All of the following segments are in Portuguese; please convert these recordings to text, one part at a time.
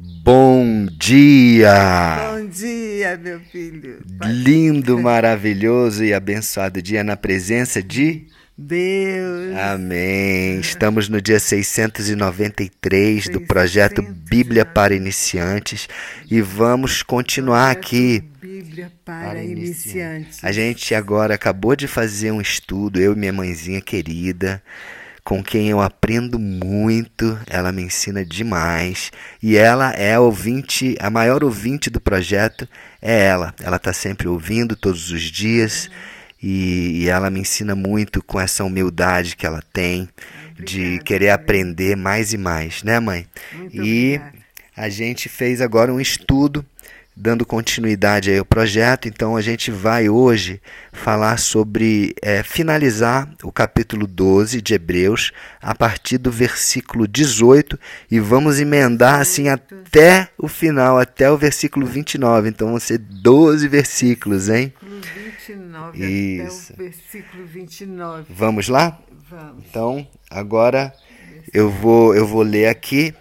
Bom dia! Bom dia, meu filho. Lindo, maravilhoso e abençoado dia na presença de Deus. Amém. Estamos no dia 693 do projeto Bíblia para Iniciantes e vamos continuar aqui. Bíblia para iniciantes. A gente agora acabou de fazer um estudo, eu e minha mãezinha querida com quem eu aprendo muito, ela me ensina demais e ela é ouvinte, a maior ouvinte do projeto é ela. Ela está sempre ouvindo todos os dias e, e, ela me ensina muito com essa humildade que ela tem de querer aprender mais e mais, né, mãe? E a gente fez agora um estudo dando continuidade ao projeto, então a gente vai hoje falar sobre é, finalizar o capítulo 12 de Hebreus a partir do versículo 18 e vamos emendar assim até o final, até o versículo 29. Então vão ser 12 versículos, hein? Versículo 29 Isso. até o versículo 29. Vamos lá? Vamos. Então, agora eu vou eu vou ler aqui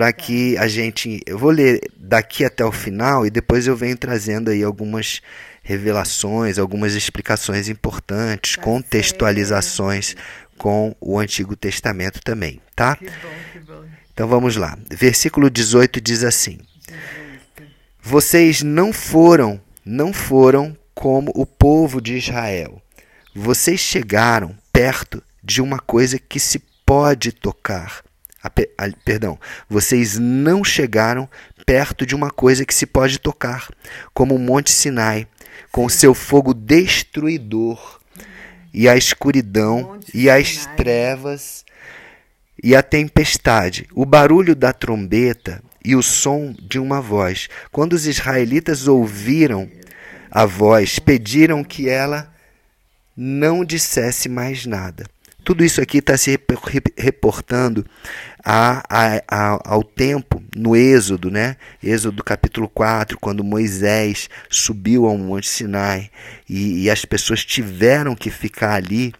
para que a gente. Eu vou ler daqui até o final e depois eu venho trazendo aí algumas revelações, algumas explicações importantes, Tá contextualizações com o Antigo Testamento também, tá? Que bom, que bom. Então vamos lá. Versículo 18 diz assim: Vocês não foram, não foram como o povo de Israel. Vocês chegaram perto de uma coisa que se pode tocar. Pe- ah, perdão, vocês não chegaram perto de uma coisa que se pode tocar, como o Monte Sinai, com seu fogo destruidor, e a escuridão, e as trevas, e a tempestade, o barulho da trombeta e o som de uma voz. Quando os israelitas ouviram a voz, pediram que ela não dissesse mais nada. Tudo isso aqui está se rep- rep- reportando a, a- a- ao tempo no Êxodo, né? Êxodo capítulo 4, quando Moisés subiu ao Monte Sinai e, e as pessoas tiveram que ficar ali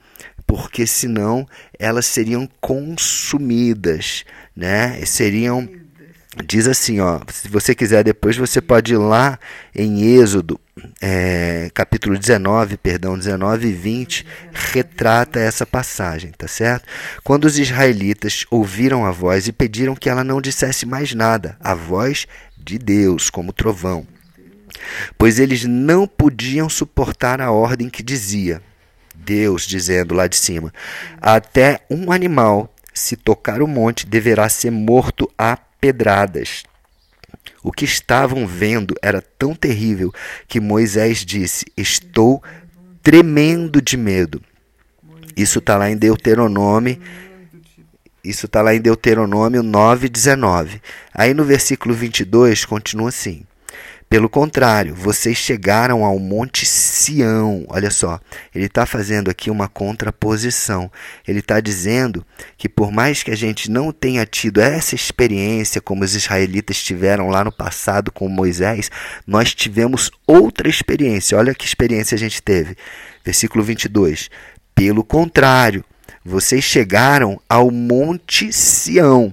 porque senão elas seriam consumidas, né? Seriam diz assim, ó, se você quiser depois você pode ir lá em Êxodo, é, capítulo 19, perdão, 19 e 20, retrata essa passagem, tá certo? Quando os israelitas ouviram a voz e pediram que ela não dissesse mais nada, a voz de Deus, como trovão, pois eles não podiam suportar a ordem que dizia, Deus dizendo lá de cima, até um animal, se tocar o monte, deverá ser morto a pedradas. O que estavam vendo era tão terrível que Moisés disse: Estou tremendo de medo. Isso está lá em Deuteronômio. Isso está lá em Deuteronômio 9,19. Aí no versículo 22 continua assim: Pelo contrário, vocês chegaram ao Monte Sião. Olha só, ele está fazendo aqui uma contraposição. Ele está dizendo que, por mais que a gente não tenha tido essa experiência como os israelitas tiveram lá no passado com Moisés, nós tivemos outra experiência. Olha que experiência a gente teve. Versículo 22. Pelo contrário, vocês chegaram ao Monte Sião,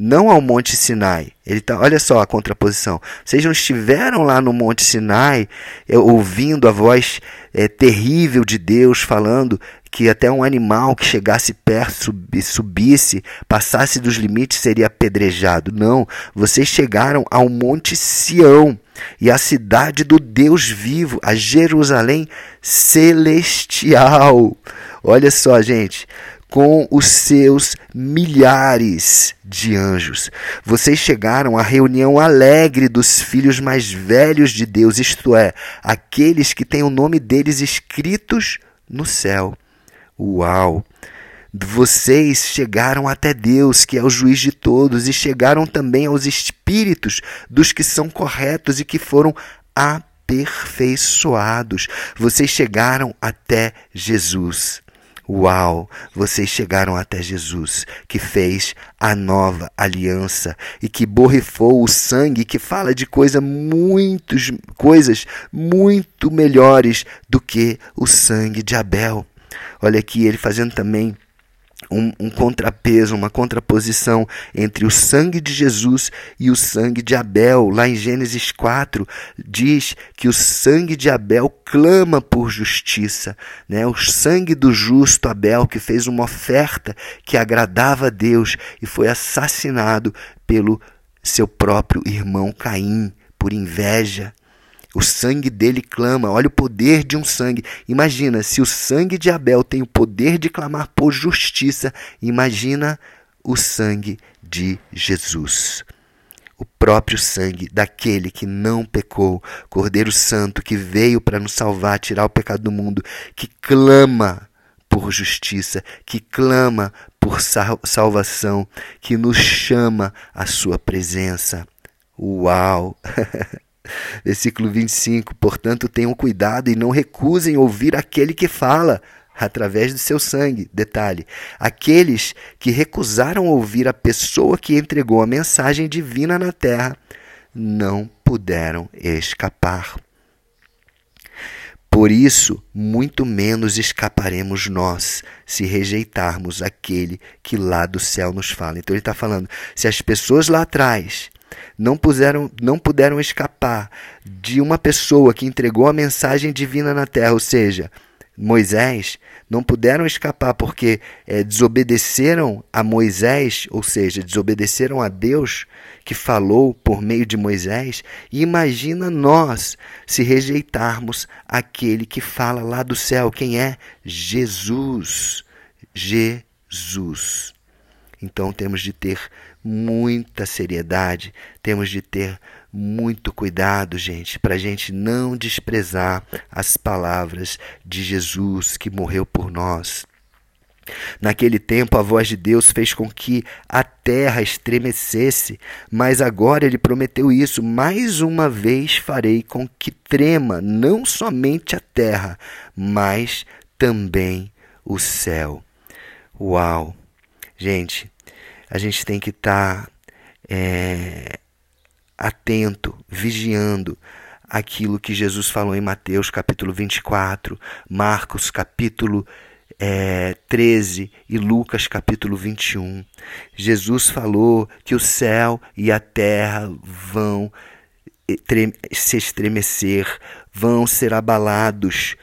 não ao Monte Sinai. Ele tá, olha só a contraposição. Vocês não estiveram lá no Monte Sinai eh, ouvindo a voz eh, terrível de Deus falando que até um animal que chegasse perto, subi- subisse, passasse dos limites seria apedrejado. Não, vocês chegaram ao Monte Sião e à cidade do Deus vivo, a Jerusalém celestial. Olha só, gente, com os seus milhares de anjos. Vocês chegaram à reunião alegre dos filhos mais velhos de Deus, isto é, aqueles que têm o nome deles escritos no céu. Uau! Vocês chegaram até Deus, que é o juiz de todos, e chegaram também aos espíritos dos que são corretos e que foram aperfeiçoados. Vocês chegaram até Jesus. Uau! Vocês chegaram até Jesus, que fez a nova aliança e que borrifou o sangue, que fala de coisa muitos, coisas muito melhores do que o sangue de Abel. Olha aqui ele fazendo também um, um, contrapeso, uma contraposição entre o sangue de Jesus e o sangue de Abel. Lá em Gênesis 4 diz que o sangue de Abel clama por justiça, né? O sangue do justo Abel que fez uma oferta que agradava a Deus e foi assassinado pelo seu próprio irmão Caim por inveja. O sangue dele clama. Olha o poder de um sangue. Imagina, se o sangue de Abel tem o poder de clamar por justiça, imagina o sangue de Jesus. O próprio sangue daquele que não pecou, Cordeiro Santo que veio para nos salvar, tirar o pecado do mundo, que clama por justiça, que clama por salvação, que nos chama à sua presença. Uau! Versículo 25: Portanto, tenham cuidado e não recusem ouvir aquele que fala através do seu sangue. Detalhe: aqueles que recusaram ouvir a pessoa que entregou a mensagem divina na terra não puderam escapar. Por isso, muito menos escaparemos nós se rejeitarmos aquele que lá do céu nos fala. Então ele está falando: se as pessoas lá atrás não, puseram, não puderam escapar de uma pessoa que entregou a mensagem divina na terra, ou seja, Moisés, não puderam escapar porque é, desobedeceram a Moisés, ou seja, desobedeceram a Deus que falou por meio de Moisés. E imagina nós se rejeitarmos aquele que fala lá do céu. Quem é? Jesus. Jesus. Então temos de ter muita seriedade, temos de ter muito cuidado, gente, para a gente não desprezar as palavras de Jesus que morreu por nós. Naquele tempo, a voz de Deus fez com que a terra estremecesse, mas agora ele prometeu isso: mais uma vez farei com que trema não somente a terra, mas também o céu. Uau! Gente, a gente tem que estar tá, é, atento, vigiando aquilo que Jesus falou em Mateus capítulo 24, Marcos capítulo é, 13 e Lucas capítulo 21. Jesus falou que o céu e a terra vão se estremecer, vão ser abalados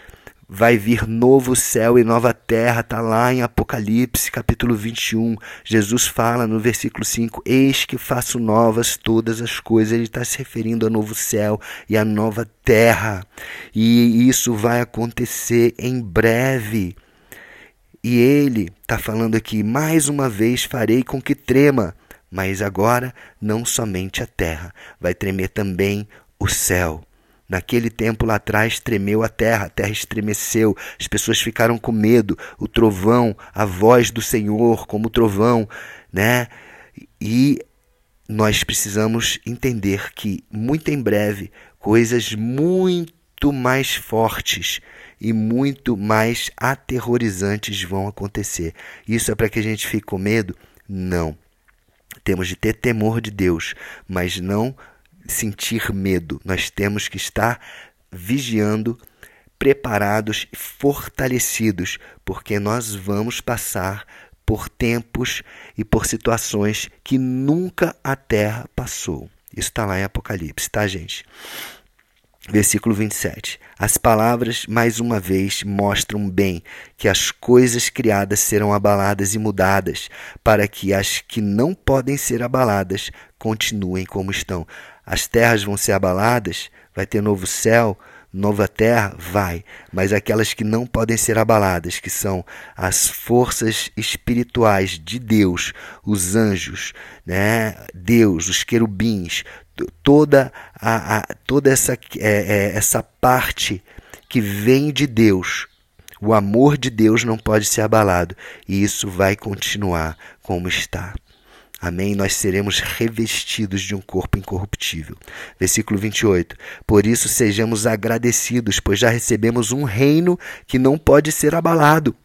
vai vir novo céu e nova terra, está lá em Apocalipse, capítulo 21. Jesus fala no versículo 5: Eis que faço novas todas as coisas. Ele está se referindo ao novo céu e à nova terra. E isso vai acontecer em breve. E ele está falando aqui: mais uma vez farei com que trema. Mas agora não somente a terra, vai tremer também o céu. Naquele tempo lá atrás tremeu a terra, a terra estremeceu, as pessoas ficaram com medo, o trovão, a voz do Senhor como trovão, né? E nós precisamos entender que muito em breve coisas muito mais fortes e muito mais aterrorizantes vão acontecer. Isso é para que a gente fique com medo? Não. Temos de ter temor de Deus, mas não sentir medo, nós temos que estar vigiando, preparados e fortalecidos, porque nós vamos passar por tempos e por situações que nunca a terra passou. Isso está lá em Apocalipse, tá, gente? Versículo 27. As palavras, mais uma vez, mostram bem que as coisas criadas serão abaladas e mudadas, para que as que não podem ser abaladas continuem como estão. As terras vão ser abaladas, vai ter novo céu, nova terra? Vai. Mas aquelas que não podem ser abaladas, que são as forças espirituais de Deus, os anjos, né? Deus, os querubins, toda, a, a toda essa, é, é, essa parte que vem de Deus. O amor de Deus não pode ser abalado e isso vai continuar como está. Amém? Nós seremos revestidos de um corpo incorruptível. Versículo 28. Por isso sejamos agradecidos, pois já recebemos um reino que não pode ser abalado.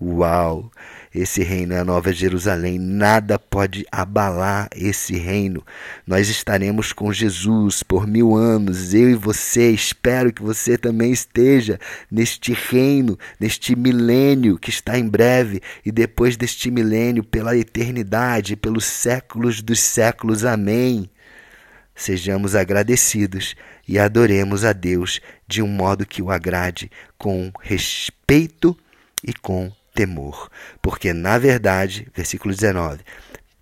Uau! Esse reino é a Nova Jerusalém. Nada pode abalar esse reino. Nós estaremos com Jesus por mil anos. Eu e você. Espero que você também esteja neste reino, neste milênio que está em breve e depois deste milênio, pela eternidade, pelos séculos dos séculos. Amém. Sejamos agradecidos e adoremos a Deus de um modo que o agrade, com respeito e com temor. Porque, na verdade, versículo 19: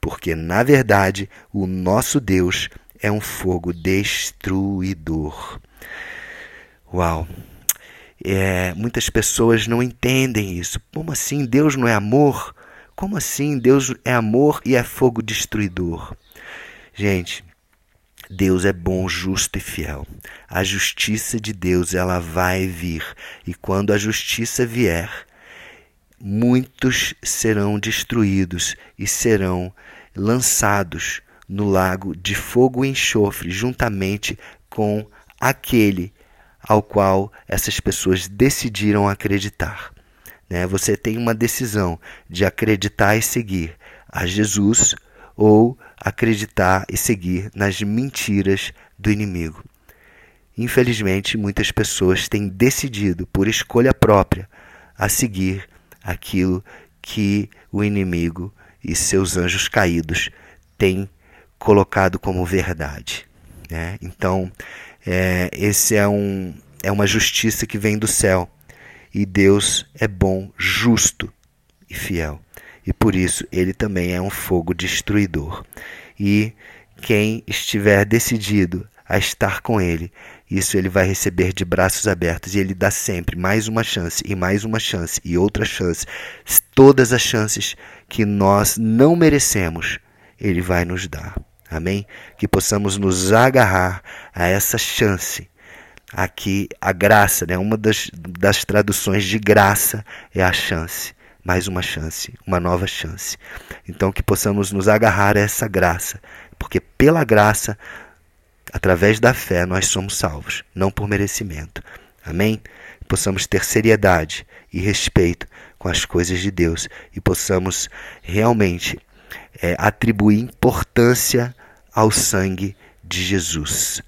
porque, na verdade, o nosso Deus é um fogo destruidor. Uau! É, muitas pessoas não entendem isso. Como assim? Deus não é amor? Como assim? Deus é amor e é fogo destruidor? Gente, Deus é bom, justo e fiel. A justiça de Deus ela vai vir e quando a justiça vier, muitos serão destruídos e serão lançados no lago de fogo e enxofre, juntamente com aquele ao qual essas pessoas decidiram acreditar. Né? Você tem uma decisão de acreditar e seguir a Jesus ou acreditar e seguir nas mentiras do inimigo. Infelizmente, muitas pessoas têm decidido, por escolha própria, a seguir aquilo que o inimigo e seus anjos caídos têm colocado como verdade. Né? Então, é, esse é, um, é uma justiça que vem do céu. E Deus é bom, justo e fiel e por isso ele também é um fogo destruidor. E quem estiver decidido a estar com ele, isso ele vai receber de braços abertos e ele dá sempre mais uma chance e mais uma chance e outra chance, todas as chances que nós não merecemos, ele vai nos dar. Amém? Que possamos nos agarrar a essa chance. Aqui, a graça, né? uma das, das traduções de graça é a chance mais uma chance, uma nova chance. Então que possamos nos agarrar a essa graça, porque pela graça, através da fé, nós somos salvos, não por merecimento. Amém? Possamos ter seriedade e respeito com as coisas de Deus e possamos realmente é, atribuir importância ao sangue de Jesus,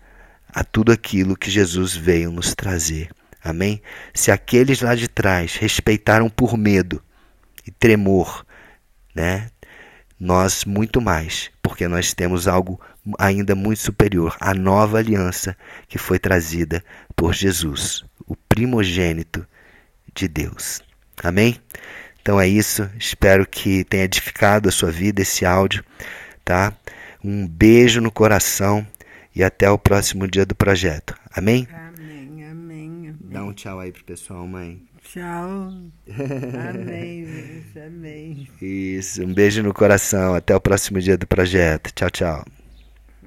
a tudo aquilo que Jesus veio nos trazer. Amém? Se aqueles lá de trás respeitaram por medo, e tremor, né? Nós muito mais, porque nós temos algo ainda muito superior, a nova aliança que foi trazida por Jesus, o primogênito de Deus. Amém? Então é isso, espero que tenha edificado a sua vida esse áudio, tá? Um beijo no coração e até o próximo dia do projeto. Amém? Amém, amém, amém. Dá um tchau aí pro pessoal, mãe. Tchau. Amém. Amém. Isso, um beijo no coração. Até o próximo dia do projeto. Tchau, tchau.